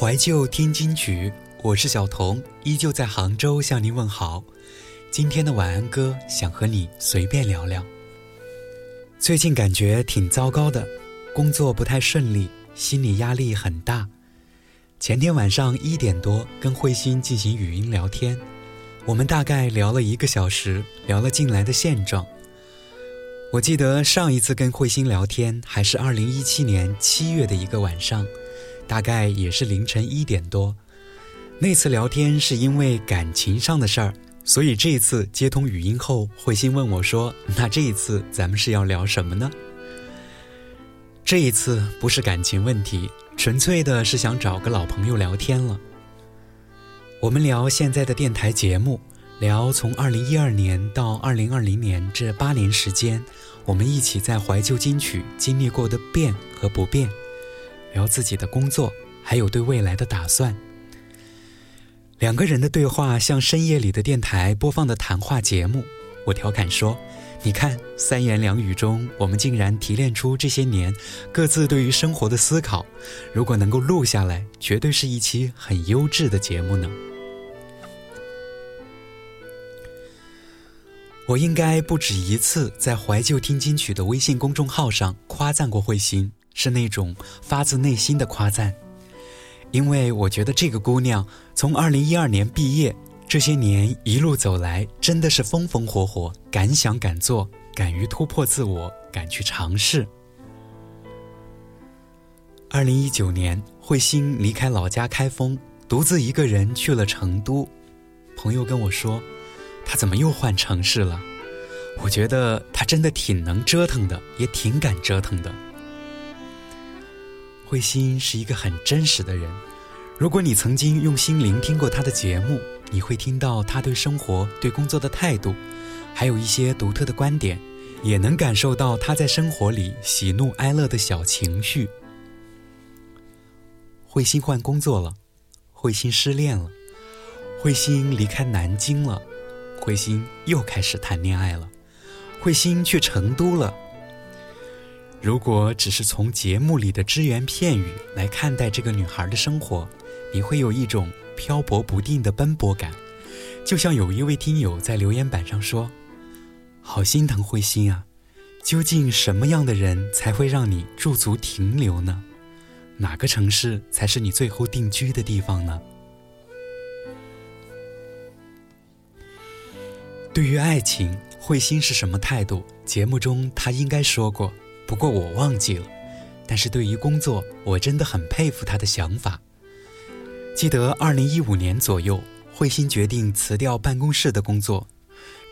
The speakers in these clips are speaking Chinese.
怀旧听金曲，我是小童，依旧在杭州向您问好。今天的晚安歌，想和你随便聊聊。最近感觉挺糟糕的，工作不太顺利，心理压力很大。前天晚上一点多跟慧心进行语音聊天，我们大概聊了一个小时，聊了近来的现状。我记得上一次跟慧心聊天还是二零一七年七月的一个晚上。大概也是凌晨一点多，那次聊天是因为感情上的事儿，所以这一次接通语音后，慧心问我说：“那这一次咱们是要聊什么呢？”这一次不是感情问题，纯粹的是想找个老朋友聊天了。我们聊现在的电台节目，聊从二零一二年到二零二零年这八年时间，我们一起在怀旧金曲经历过的变和不变。聊自己的工作，还有对未来的打算。两个人的对话像深夜里的电台播放的谈话节目。我调侃说：“你看，三言两语中，我们竟然提炼出这些年各自对于生活的思考。如果能够录下来，绝对是一期很优质的节目呢。”我应该不止一次在怀旧听金曲的微信公众号上夸赞过慧心。是那种发自内心的夸赞，因为我觉得这个姑娘从二零一二年毕业，这些年一路走来，真的是风风火火，敢想敢做，敢于突破自我，敢去尝试。二零一九年，慧心离开老家开封，独自一个人去了成都。朋友跟我说，她怎么又换城市了？我觉得她真的挺能折腾的，也挺敢折腾的。慧心是一个很真实的人，如果你曾经用心聆听过他的节目，你会听到他对生活、对工作的态度，还有一些独特的观点，也能感受到他在生活里喜怒哀乐的小情绪。慧心换工作了，慧心失恋了，慧心离开南京了，慧心又开始谈恋爱了，慧心去成都了。如果只是从节目里的只言片语来看待这个女孩的生活，你会有一种漂泊不定的奔波感。就像有一位听友在留言板上说：“好心疼慧心啊，究竟什么样的人才会让你驻足停留呢？哪个城市才是你最后定居的地方呢？”对于爱情，慧心是什么态度？节目中她应该说过。不过我忘记了，但是对于工作，我真的很佩服他的想法。记得二零一五年左右，慧心决定辞掉办公室的工作，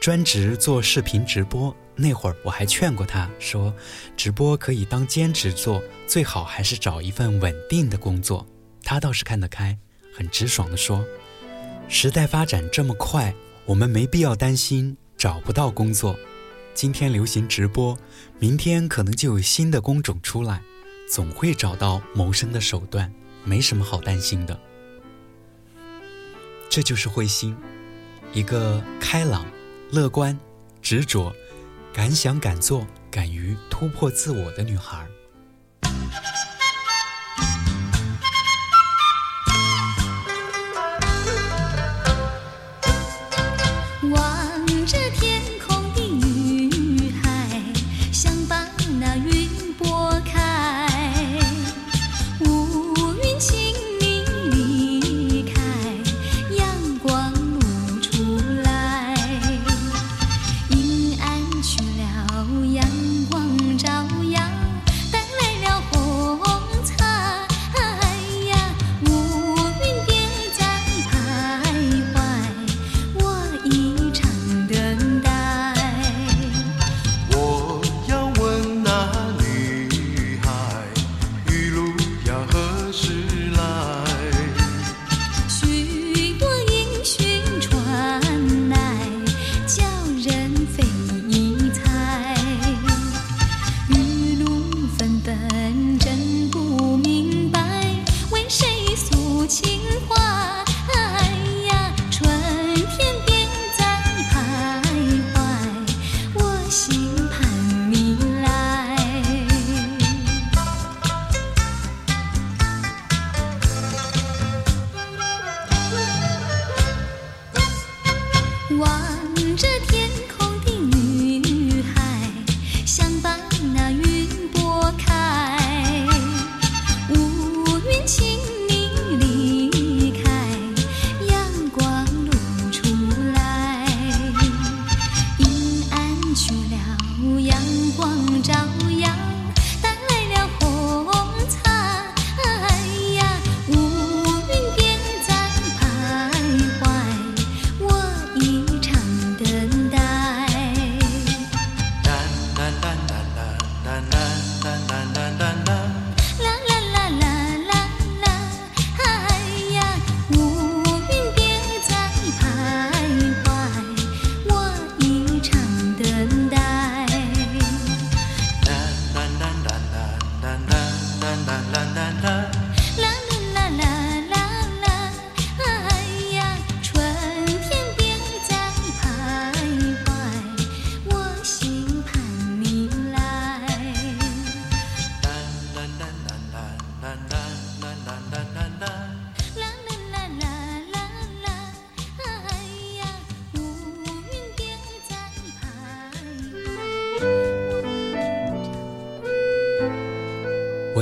专职做视频直播。那会儿我还劝过他说，直播可以当兼职做，最好还是找一份稳定的工作。他倒是看得开，很直爽地说：“时代发展这么快，我们没必要担心找不到工作。”今天流行直播，明天可能就有新的工种出来，总会找到谋生的手段，没什么好担心的。这就是慧心，一个开朗、乐观、执着、敢想敢做、敢于突破自我的女孩。真不明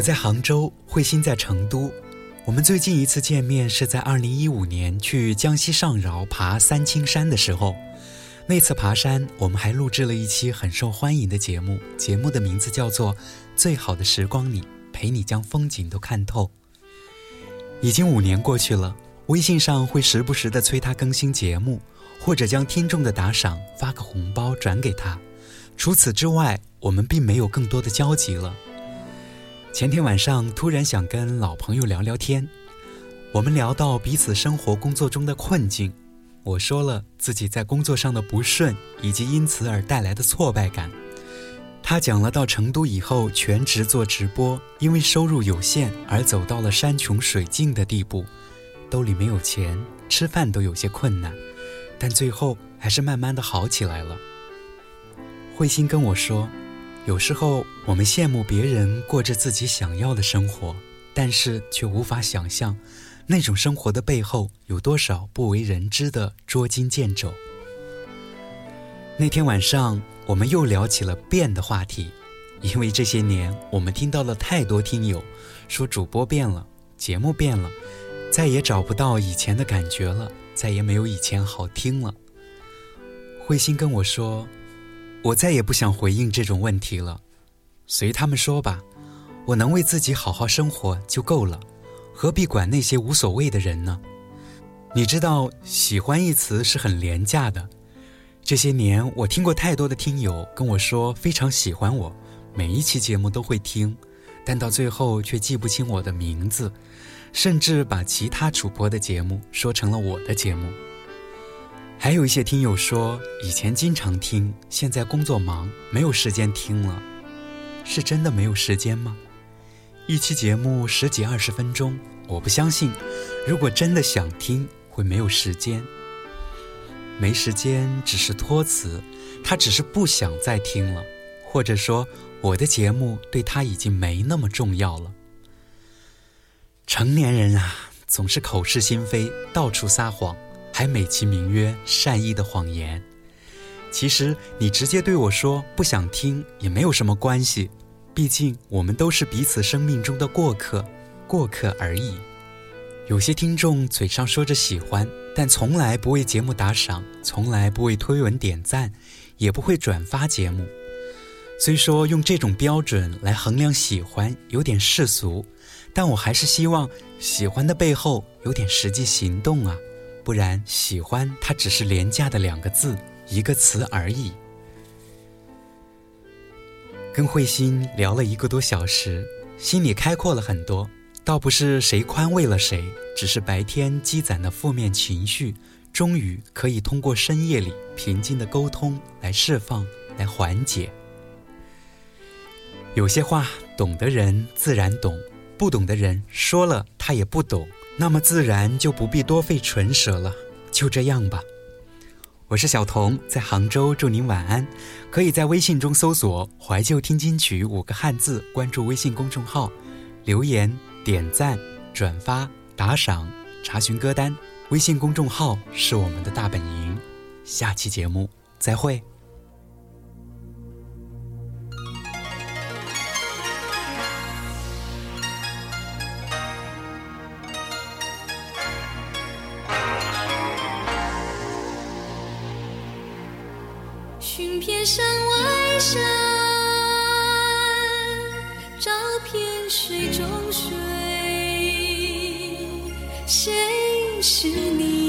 在杭州，慧心在成都。我们最近一次见面是在二零一五年去江西上饶爬三清山的时候。那次爬山，我们还录制了一期很受欢迎的节目，节目的名字叫做《最好的时光里陪你将风景都看透》。已经五年过去了，微信上会时不时的催他更新节目，或者将听众的打赏发个红包转给他。除此之外，我们并没有更多的交集了。前天晚上突然想跟老朋友聊聊天，我们聊到彼此生活工作中的困境，我说了自己在工作上的不顺以及因此而带来的挫败感，他讲了到成都以后全职做直播，因为收入有限而走到了山穷水尽的地步，兜里没有钱，吃饭都有些困难，但最后还是慢慢的好起来了。慧心跟我说。有时候我们羡慕别人过着自己想要的生活，但是却无法想象，那种生活的背后有多少不为人知的捉襟见肘。那天晚上，我们又聊起了变的话题，因为这些年我们听到了太多听友说主播变了，节目变了，再也找不到以前的感觉了，再也没有以前好听了。慧心跟我说。我再也不想回应这种问题了，随他们说吧，我能为自己好好生活就够了，何必管那些无所谓的人呢？你知道“喜欢”一词是很廉价的，这些年我听过太多的听友跟我说非常喜欢我，每一期节目都会听，但到最后却记不清我的名字，甚至把其他主播的节目说成了我的节目。还有一些听友说，以前经常听，现在工作忙，没有时间听了。是真的没有时间吗？一期节目十几二十分钟，我不相信。如果真的想听，会没有时间？没时间只是托词，他只是不想再听了，或者说我的节目对他已经没那么重要了。成年人啊，总是口是心非，到处撒谎。还美其名曰善意的谎言，其实你直接对我说不想听也没有什么关系，毕竟我们都是彼此生命中的过客，过客而已。有些听众嘴上说着喜欢，但从来不为节目打赏，从来不为推文点赞，也不会转发节目。虽说用这种标准来衡量喜欢有点世俗，但我还是希望喜欢的背后有点实际行动啊。不然，喜欢它只是廉价的两个字，一个词而已。跟慧心聊了一个多小时，心里开阔了很多。倒不是谁宽慰了谁，只是白天积攒的负面情绪，终于可以通过深夜里平静的沟通来释放、来缓解。有些话，懂的人自然懂，不懂的人说了他也不懂。那么自然就不必多费唇舌了，就这样吧。我是小童，在杭州，祝您晚安。可以在微信中搜索“怀旧听金曲”五个汉字，关注微信公众号，留言、点赞、转发、打赏，查询歌单。微信公众号是我们的大本营。下期节目再会。山外山，照片水中水，谁是你？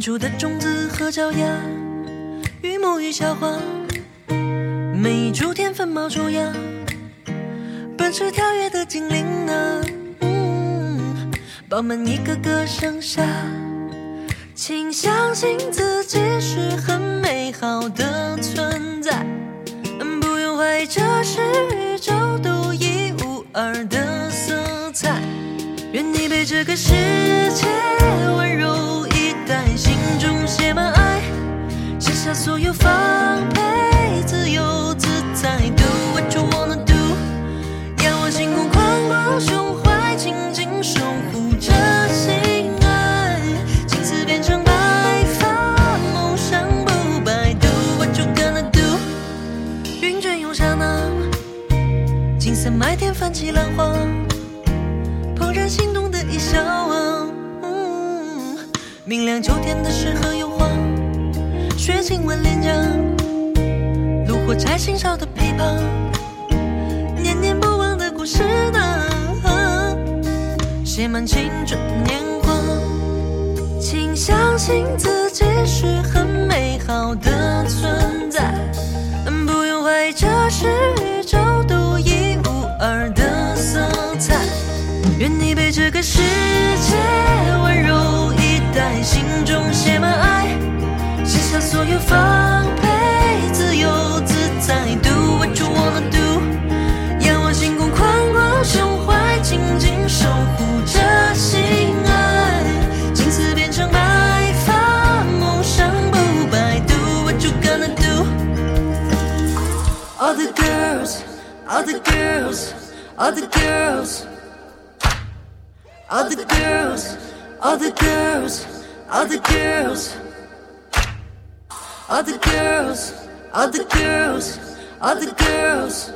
远处的种子和脚丫，与沐浴消化，每一株天分冒出芽，奔驰跳跃的精灵啊！嗯，饱满一个个盛夏，请相信自己是很美好的存在。不用怀疑，这是宇宙独一无二的色彩。愿你被这个世界在，心中写满爱，卸下所有防备，自由自在，Do what you wanna do。仰望星空，宽广胸怀，紧紧守护着心爱，青丝变成白发，梦想不败，Do what you gonna do。云卷涌刹那，金色麦田泛起浪花，怦然心动的一笑。明亮秋天的诗和油画，雪亲吻脸颊，炉火柴心烧的琵琶，念念不忘的故事呢，写满青春年华。请相信自己是很美好的存在，不用怀疑，这是宇宙独一无二的色彩。愿你被这个世界心中写满爱，卸下所有防备，自由自在，Do what you wanna do。仰望星空，宽广胸怀，紧紧守护着心爱，青丝变成白发，梦想不败，Do what you gonna do。All the girls, all the girls, all the girls. All the girls, all the girls, all the girls. All the girls, all the girls, all the girls.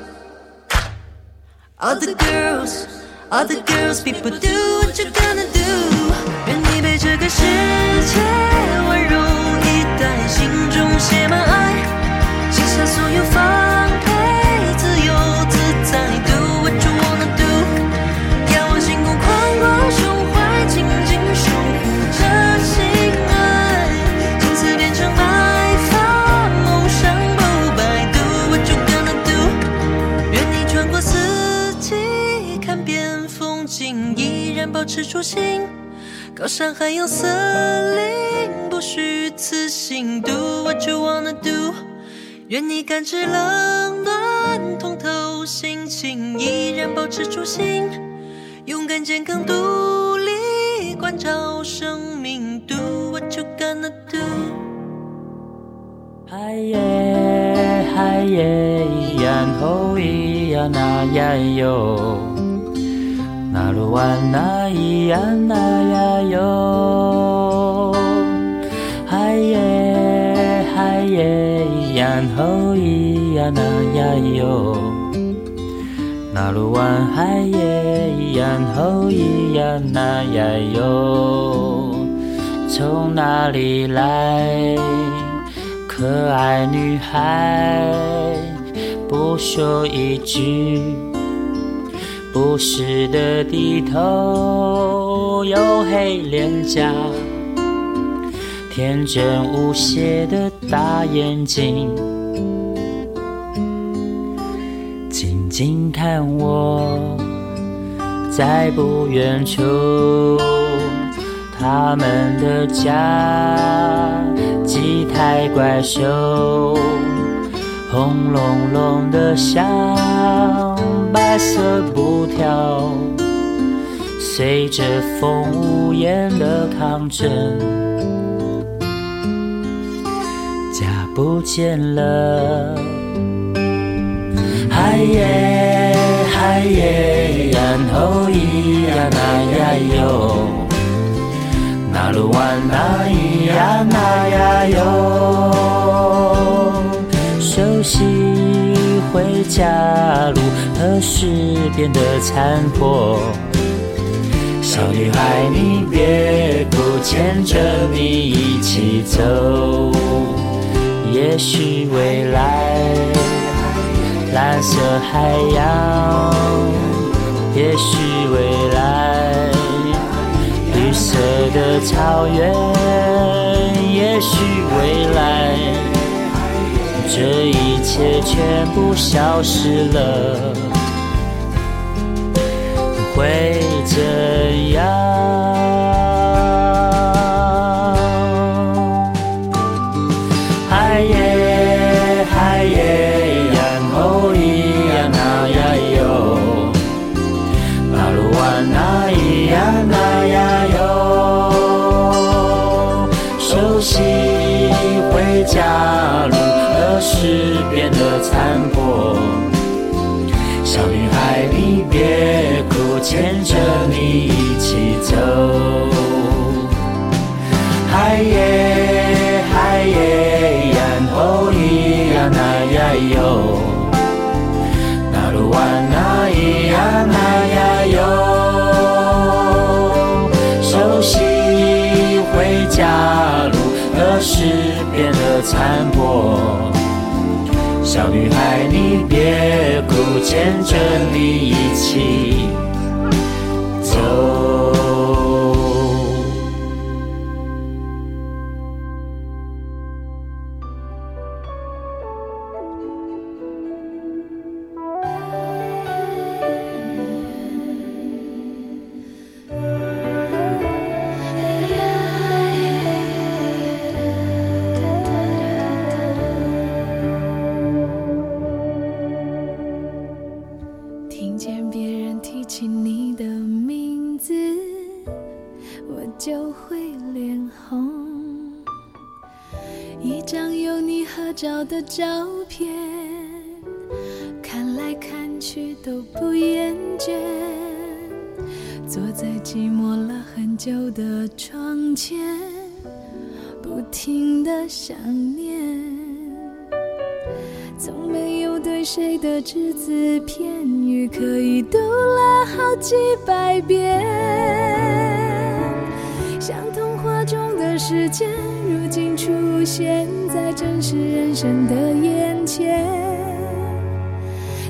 All the girls, all the girls, people do what you're gonna do. 愿你被这个世界温柔以待，心中写满爱，卸下所有防 山海洋森林，不虚此行。Do what you wanna do。愿你感知冷暖，通透心情，依然保持初心。勇敢、健康、独立，关照生命。Do what you gonna do。嗨耶嗨耶，然后咿呀那呀哟，那鲁哇那咿呀那呀哟，嗨耶嗨耶，然后咿呀那呀哟，那鲁哇嗨耶，然后咿呀那呀哟，从哪里来？可爱女孩，不说一句，不时的低头，黝黑脸颊，天真无邪的大眼睛，静静看我，在不远处，他们的家。几台怪兽，轰隆隆的响，白色布条，随着风无言的抗争，家不见了。嗨耶嗨耶，然后咿呀那呀哟。那鲁哇那咿呀那呀哟，熟悉回家路何时变得残破？小女孩，你别哭，牵着你一起走。也许未来蓝色海洋，也许未来，绿色的草原，也许未来，这一切全部消失了，会怎样？小女孩，你别哭，牵着你一起。照片，看来看去都不厌倦。坐在寂寞了很久的窗前，不停的想念。从没有对谁的只字片语可以读了好几百遍，像童话中的世界，如今出现在真实人生的眼前。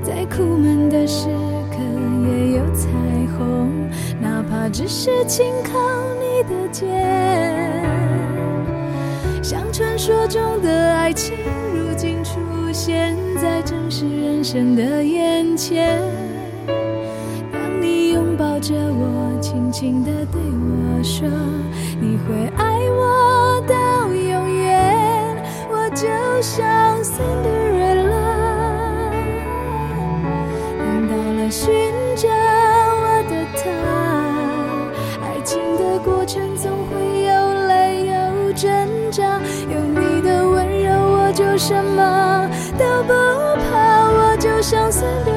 在苦闷的时刻也有彩虹，哪怕只是轻靠你的肩。像传说中的爱情，如今出现在真实人生的眼前。着我，轻轻地对我说，你会爱我到永远，我就像 Cinderella，等到了寻找我的他，爱情的过程总会有泪有挣扎，有你的温柔，我就什么都不怕，我就像 Cinderella。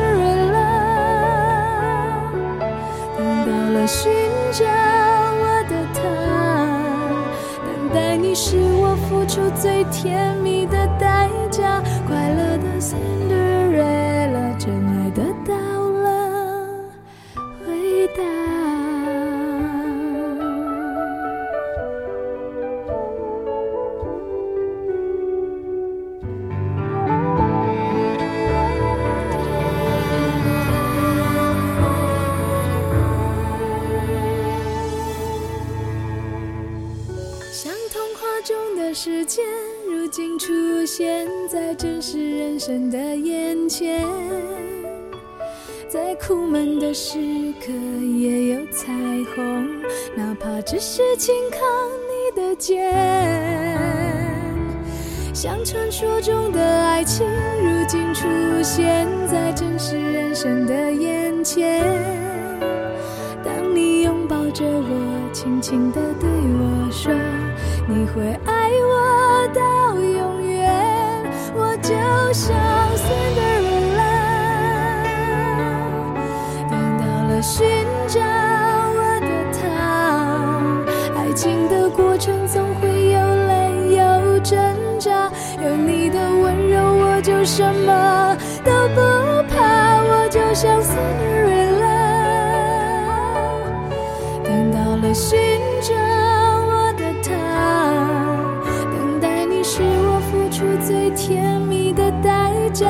寻找我的他，等待你是我付出最甜蜜的代像传说中的爱情，如今出现在真实人生的眼前。当你拥抱着我，轻轻地对我说，你会爱我到永远，我就像 Cinderella。等到了寻找我的他，爱情的过程总会，有你的温柔，我就什么都不怕，我就像 s i n d e r e l l a。等到了寻找我的他，等待你是我付出最甜蜜的代价，